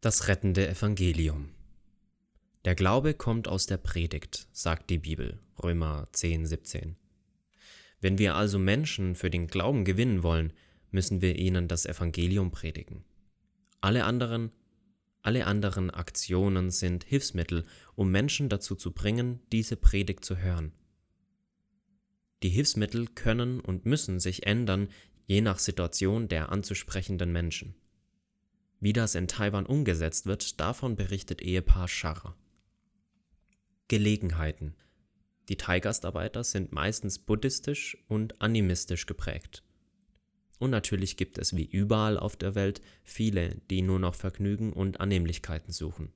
Das rettende Evangelium. Der Glaube kommt aus der Predigt, sagt die Bibel, Römer 10, 17. Wenn wir also Menschen für den Glauben gewinnen wollen, müssen wir ihnen das Evangelium predigen. Alle anderen, alle anderen Aktionen sind Hilfsmittel, um Menschen dazu zu bringen, diese Predigt zu hören. Die Hilfsmittel können und müssen sich ändern, je nach Situation der anzusprechenden Menschen. Wie das in Taiwan umgesetzt wird, davon berichtet Ehepaar Scharrer. Gelegenheiten. Die Thai-Gastarbeiter sind meistens buddhistisch und animistisch geprägt. Und natürlich gibt es wie überall auf der Welt viele, die nur noch Vergnügen und Annehmlichkeiten suchen.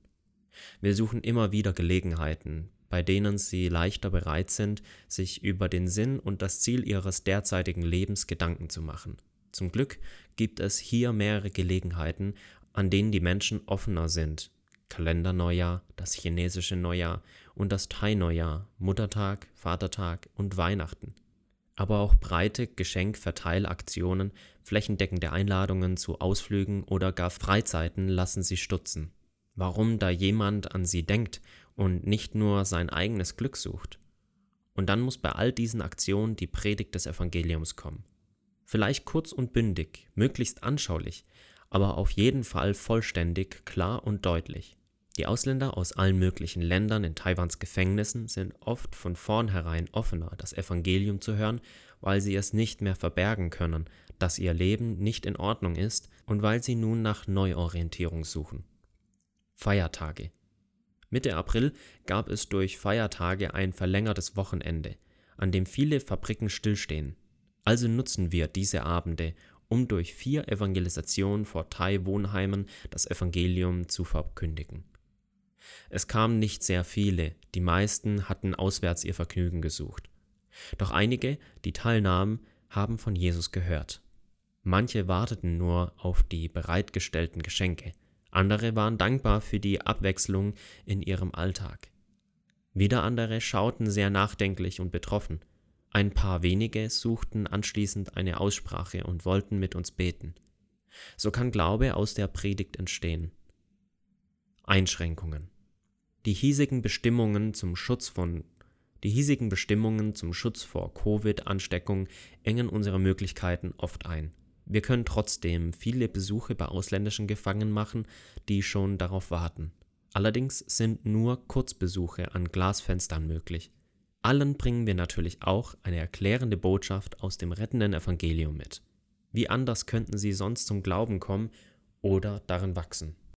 Wir suchen immer wieder Gelegenheiten, bei denen sie leichter bereit sind, sich über den Sinn und das Ziel ihres derzeitigen Lebens Gedanken zu machen. Zum Glück gibt es hier mehrere Gelegenheiten, an denen die Menschen offener sind. Kalenderneujahr, das chinesische Neujahr und das Thai-Neujahr, Muttertag, Vatertag und Weihnachten. Aber auch breite Geschenkverteilaktionen, flächendeckende Einladungen zu Ausflügen oder gar Freizeiten lassen sie stutzen. Warum da jemand an sie denkt und nicht nur sein eigenes Glück sucht? Und dann muss bei all diesen Aktionen die Predigt des Evangeliums kommen. Vielleicht kurz und bündig, möglichst anschaulich, aber auf jeden Fall vollständig, klar und deutlich. Die Ausländer aus allen möglichen Ländern in Taiwans Gefängnissen sind oft von vornherein offener, das Evangelium zu hören, weil sie es nicht mehr verbergen können, dass ihr Leben nicht in Ordnung ist und weil sie nun nach Neuorientierung suchen. Feiertage Mitte April gab es durch Feiertage ein verlängertes Wochenende, an dem viele Fabriken stillstehen. Also nutzen wir diese Abende, um durch vier Evangelisationen vor Thai-Wohnheimen das Evangelium zu verkündigen. Es kamen nicht sehr viele, die meisten hatten auswärts ihr Vergnügen gesucht. Doch einige, die teilnahmen, haben von Jesus gehört. Manche warteten nur auf die bereitgestellten Geschenke, andere waren dankbar für die Abwechslung in ihrem Alltag. Wieder andere schauten sehr nachdenklich und betroffen, ein paar wenige suchten anschließend eine Aussprache und wollten mit uns beten. So kann Glaube aus der Predigt entstehen. Einschränkungen. Die hiesigen Bestimmungen zum Schutz von die hiesigen Bestimmungen zum Schutz vor Covid-Ansteckung engen unsere Möglichkeiten oft ein. Wir können trotzdem viele Besuche bei ausländischen Gefangenen machen, die schon darauf warten. Allerdings sind nur Kurzbesuche an Glasfenstern möglich. Allen bringen wir natürlich auch eine erklärende Botschaft aus dem rettenden Evangelium mit. Wie anders könnten sie sonst zum Glauben kommen oder darin wachsen?